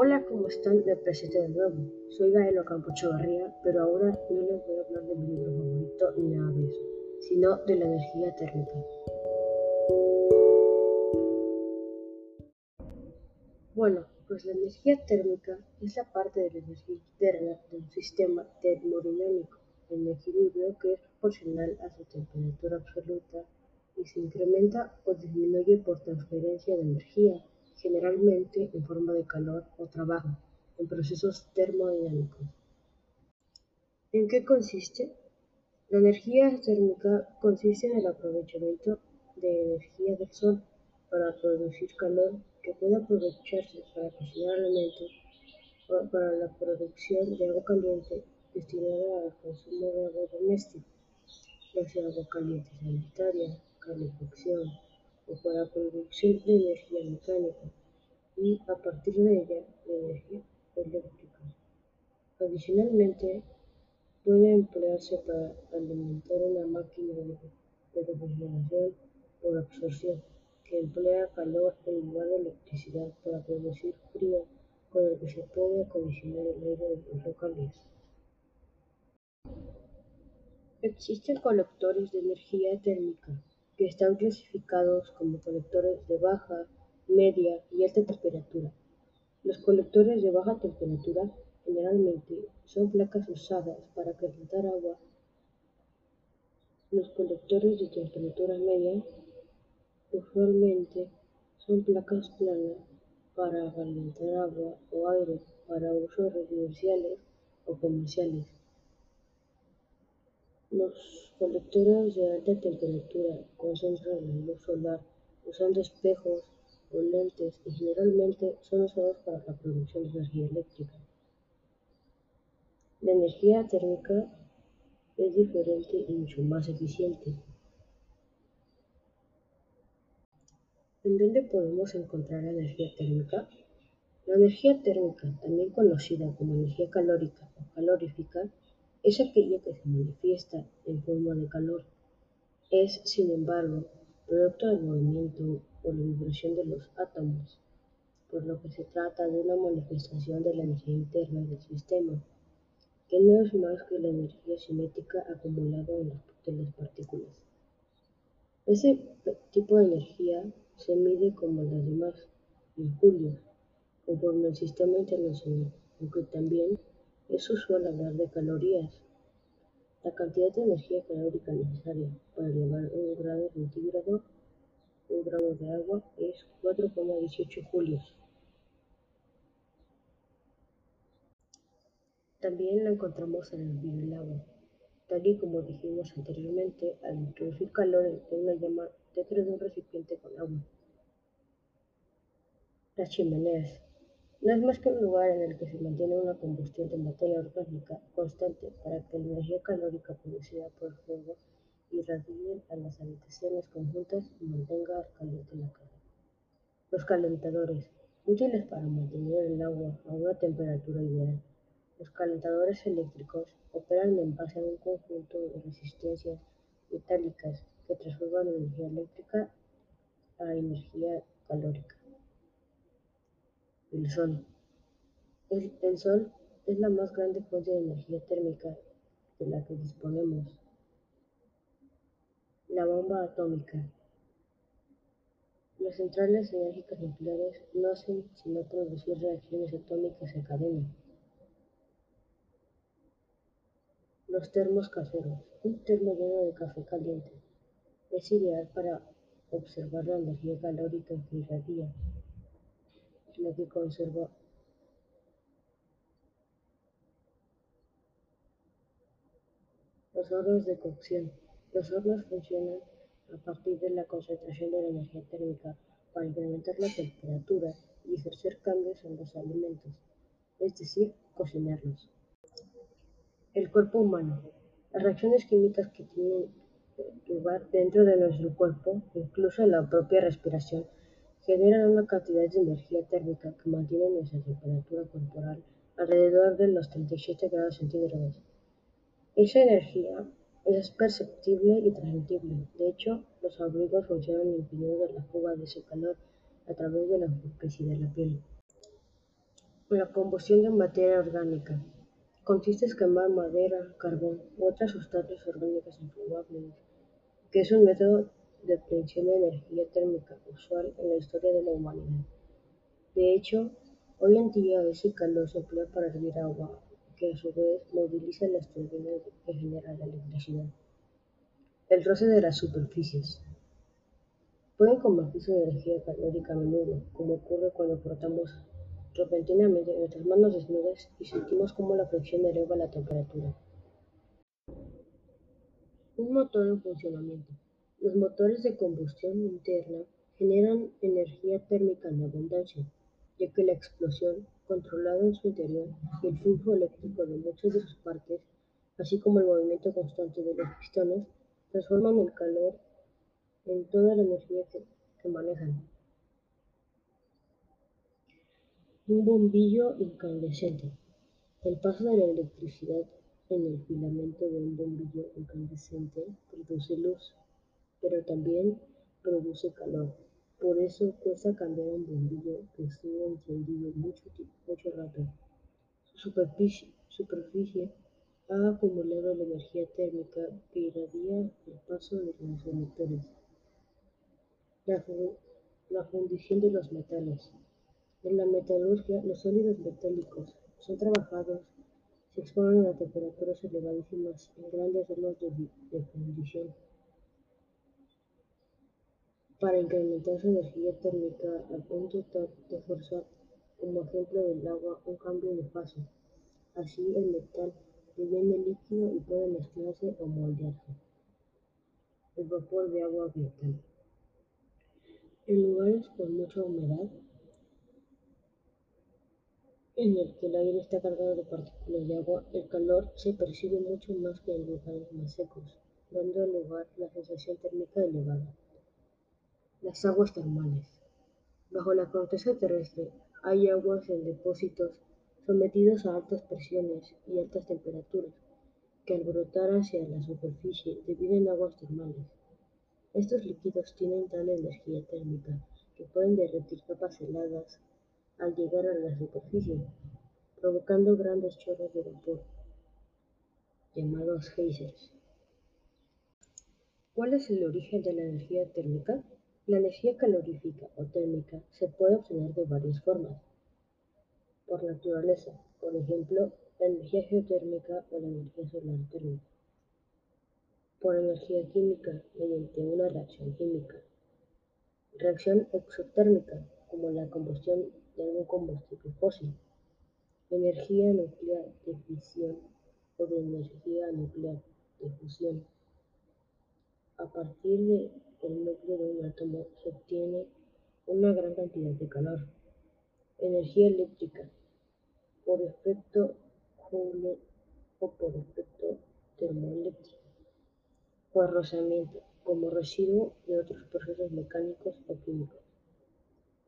Hola, ¿cómo están? Me presento de nuevo. Soy Gael Ocampo Chavarría, pero ahora no les voy a hablar de mi libro favorito ni nada de eso, sino de la energía térmica. Bueno, pues la energía térmica es la parte de la energía interna de un sistema termodinámico en equilibrio que es proporcional a su temperatura absoluta y se incrementa o disminuye por transferencia de energía generalmente en forma de calor o trabajo, en procesos termodinámicos. ¿En qué consiste? La energía térmica consiste en el aprovechamiento de energía del sol para producir calor que puede aprovecharse para cocinar alimentos o para la producción de agua caliente destinada al consumo de agua doméstica, ya sea agua caliente sanitaria, calefacción, o para producción de energía mecánica y, a partir de ella, de energía eléctrica. Adicionalmente, puede emplearse para alimentar una máquina de refrigeración por absorción, que emplea calor en lugar de electricidad para producir frío con el que se puede acondicionar el aire de los locales. Existen colectores de energía térmica que están clasificados como colectores de baja, media y alta temperatura. Los colectores de baja temperatura generalmente son placas usadas para calentar agua. Los colectores de temperatura media usualmente son placas planas para calentar agua o aire para usos residenciales o comerciales. Los colectores de alta temperatura concentran la luz solar usando espejos o lentes y generalmente son usados para la producción de energía eléctrica. La energía térmica es diferente y mucho más eficiente. ¿En dónde podemos encontrar la energía térmica? La energía térmica, también conocida como energía calórica o calorífica, es aquella que se manifiesta en forma de calor. Es, sin embargo, producto del movimiento o la vibración de los átomos, por lo que se trata de una manifestación de la energía interna del sistema, que no es más que la energía cinética acumulada en las partículas. Ese tipo de energía se mide como las demás, en julios, conforme al sistema internacional, aunque también es usual hablar de calorías. La cantidad de energía calórica necesaria para elevar un grado centígrado un gramo de agua es 4,18 julios. También la encontramos al hervir el agua, tal y como dijimos anteriormente, al introducir calor en una llama dentro de un recipiente con agua. Las chimeneas no es más que un lugar en el que se mantiene una combustión de materia orgánica constante para que la energía calórica producida por el fuego irradie a las habitaciones conjuntas y mantenga caliente la casa. Los calentadores, útiles para mantener el agua a una temperatura ideal. Los calentadores eléctricos operan en base a un conjunto de resistencias metálicas que transforman energía eléctrica a energía calórica. El Sol. El, Sol es la más grande fuente de energía térmica de la que disponemos. La bomba atómica. Las centrales enérgicas nucleares no hacen sino producir reacciones atómicas en cadena. Los termos caseros. Un termo lleno de café caliente es ideal para observar la energía calórica que irradia la que conserva los hornos de cocción. Los hornos funcionan a partir de la concentración de la energía térmica para incrementar la temperatura y ejercer cambios en los alimentos, es decir, cocinarlos. El cuerpo humano. Las reacciones químicas que tienen lugar dentro de nuestro cuerpo, incluso la propia respiración, generan una cantidad de energía térmica que mantiene nuestra temperatura corporal alrededor de los 37 grados centígrados. Esa energía es perceptible y transmitible. De hecho, los abrigos funcionan impidiendo la fuga de ese calor a través de la superficie de la piel. La combustión de materia orgánica consiste en quemar madera, carbón u otras sustancias orgánicas inflamables, que es un método de obtención de energía térmica usual en la historia de la humanidad. De hecho, hoy en día ese calor se emplea para hervir agua, que a su vez moviliza las turbinas que generan la electricidad. El roce de las superficies. Pueden convertirse en energía calórica a menudo, como ocurre cuando frotamos repentinamente nuestras manos desnudas y sentimos cómo la fricción eleva la temperatura. Un motor en funcionamiento. Los motores de combustión interna generan energía térmica en abundancia, ya que la explosión, controlada en su interior, y el flujo eléctrico de muchas de sus partes, así como el movimiento constante de los pistones, transforman el calor en toda la energía que, que manejan. Un bombillo incandescente. El paso de la electricidad en el filamento de un bombillo incandescente produce luz, pero también produce calor. Por eso cuesta cambiar un bombillo que estuvo encendido mucho, mucho rato. Su superficie, superficie ha acumulado la energía térmica que irradia el paso de los electrones. La, fundición de los metales. En la metalurgia, los sólidos metálicos son trabajados, se exponen a temperaturas elevadísimas en grandes hornos de, de fundición para incrementar su energía térmica al punto de forzar, como ejemplo del agua, un cambio de fase. Así el metal deviene líquido y puede mezclarse o moldearse. El vapor de agua ambiental. En lugares con mucha humedad, en el que el aire está cargado de partículas de agua, el calor se percibe mucho más que en lugares más secos, dando lugar a la sensación térmica elevada. Las aguas termales. Bajo la corteza terrestre hay aguas en depósitos sometidos a altas presiones y altas temperaturas, que al brotar hacia la superficie dividen aguas termales. Estos líquidos tienen tal energía térmica que pueden derretir capas heladas al llegar a la superficie, provocando grandes chorros de vapor, llamados geysers. ¿Cuál es el origen de la energía térmica? La energía calorífica o térmica se puede obtener de varias formas. Por naturaleza, por ejemplo, la energía geotérmica o la energía solar térmica. Por energía química, mediante una reacción química. Reacción exotérmica, como la combustión de algún combustible fósil, energía nuclear de fisión o de energía nuclear de fusión. A partir del núcleo de un átomo se obtiene una gran cantidad de calor. Energía eléctrica, por efecto Joule o por efecto termoeléctrico. Por rozamiento, como residuo de otros procesos mecánicos o químicos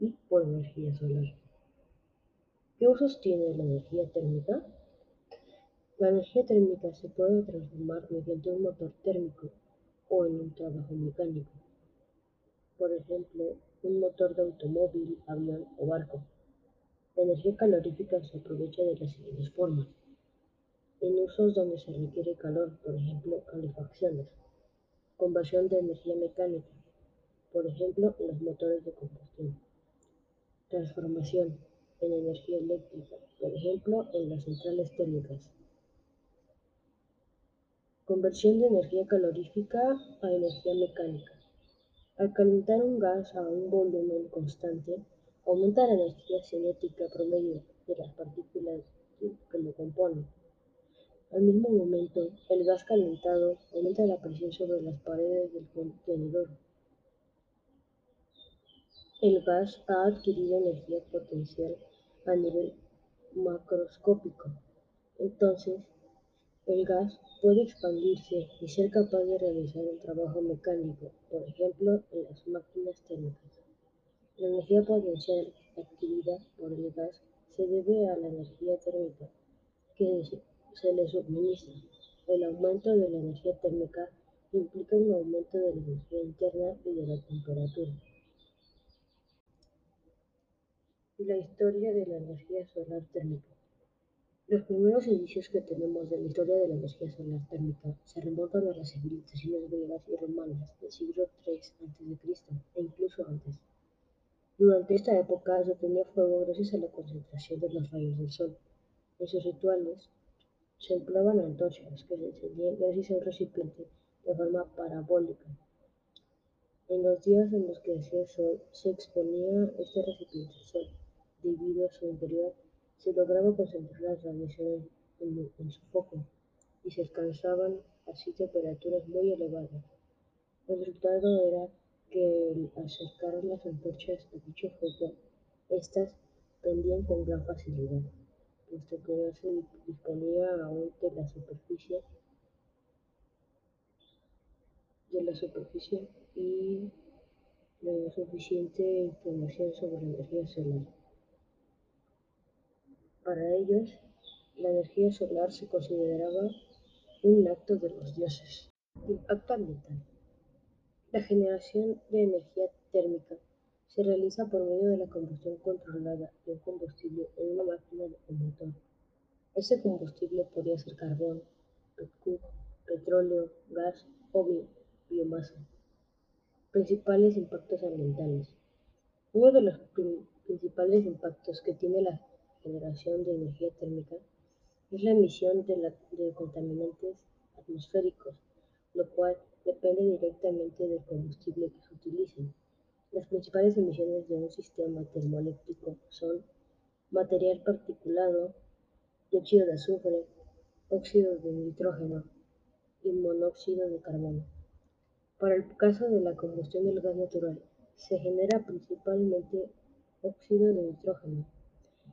y por energía solar. ¿Qué usos tiene la energía térmica? La energía térmica se puede transformar mediante un motor térmico o en un trabajo mecánico. Por ejemplo, un motor de automóvil, avión o barco. La energía calorífica se aprovecha de las siguientes formas. En usos donde se requiere calor, por ejemplo, calefacciones. Conversión de energía mecánica, por ejemplo, en los motores de combustión. Transformación en energía eléctrica, por ejemplo, en las centrales térmicas. Conversión de energía calorífica a energía mecánica. Al calentar un gas a un volumen constante, aumenta la energía cinética promedio de las partículas que lo componen. Al mismo momento, el gas calentado aumenta la presión sobre las paredes del contenedor el gas ha adquirido energía potencial a nivel macroscópico. Entonces, el gas puede expandirse y ser capaz de realizar un trabajo mecánico, por ejemplo, en las máquinas térmicas. La energía potencial adquirida por el gas se debe a la energía térmica que se le suministra. El aumento de la energía térmica implica un aumento de la energía interna y de la temperatura. la historia de la energía solar térmica. Los primeros indicios que tenemos de la historia de la energía solar térmica se remontan a las civilizaciones griegas y romanas del siglo III a.C. e incluso antes. Durante esta época se tenía fuego gracias a la concentración de los rayos del sol. En sus rituales se empleaban antorchas que se encendían gracias a un recipiente de forma parabólica. En los días en los que hacía sol, se exponía este recipiente al sol. Debido a su interior, se lograba concentrar la radiación en, su foco y se alcanzaban así temperaturas muy elevadas. El resultado era que al acercar las antorchas a dicho foco, éstas prendían con gran facilidad, puesto que no se disponía aún de la superficie de la superficie y suficiente información sobre la energía solar. Para ellos, la energía solar se consideraba un acto de los dioses. Impacto ambiental. La generación de energía térmica se realiza por medio de la combustión controlada de un combustible en una máquina o motor. Ese combustible podía ser carbón, petróleo, gas o biomasa. Principales impactos ambientales. Uno de los principales impactos que tiene la generación de energía térmica es la emisión de, contaminantes atmosféricos, lo cual depende directamente del combustible que se utilice. Las principales emisiones de un sistema termoeléctrico son material particulado, dióxido de azufre, óxido de nitrógeno y monóxido de carbono. Para el caso de la combustión del gas natural, se genera principalmente óxido de nitrógeno.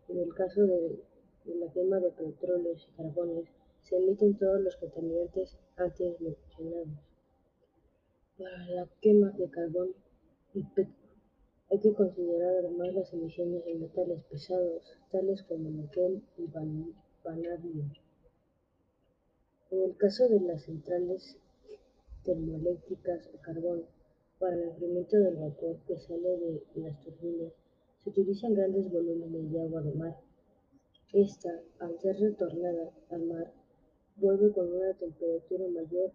En el caso de, la quema de petróleos y carbones, se emiten todos los contaminantes antes mencionados. Para la quema de carbón y petro hay que considerar además las emisiones de metales pesados, tales como níquel y vanadio. En el caso de las centrales termoeléctricas a carbón, para el enfriamiento del vapor que sale de las turbinas, se utilizan grandes volúmenes de agua de mar. Esta, al ser retornada al mar, vuelve con una temperatura mayor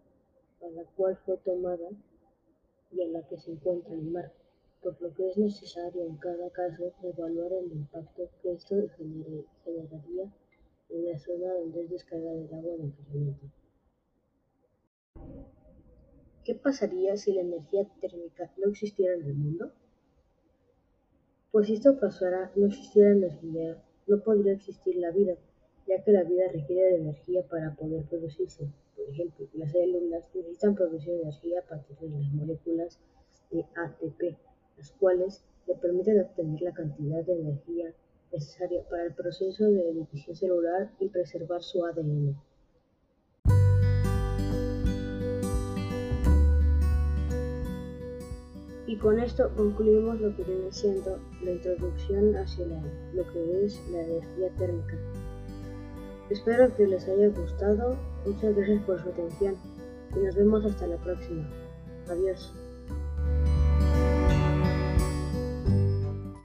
a la cual fue tomada y a la que se encuentra el mar, por lo que es necesario en cada caso evaluar el impacto que esto generaría en la zona donde es descargada el agua de enfriamiento. ¿Qué pasaría si la energía térmica no existiera en el mundo? Pues si esto pasara, no existiera energía, no podría existir la vida, ya que la vida requiere de energía para poder producirse. Por ejemplo, las células necesitan producir energía a partir de las moléculas de ATP, las cuales le permiten obtener la cantidad de energía necesaria para el proceso de división celular y preservar su ADN. Y con esto concluimos lo que viene siendo la introducción hacia lo que es la energía térmica. Espero que les haya gustado, muchas gracias por su atención y nos vemos hasta la próxima. Adiós.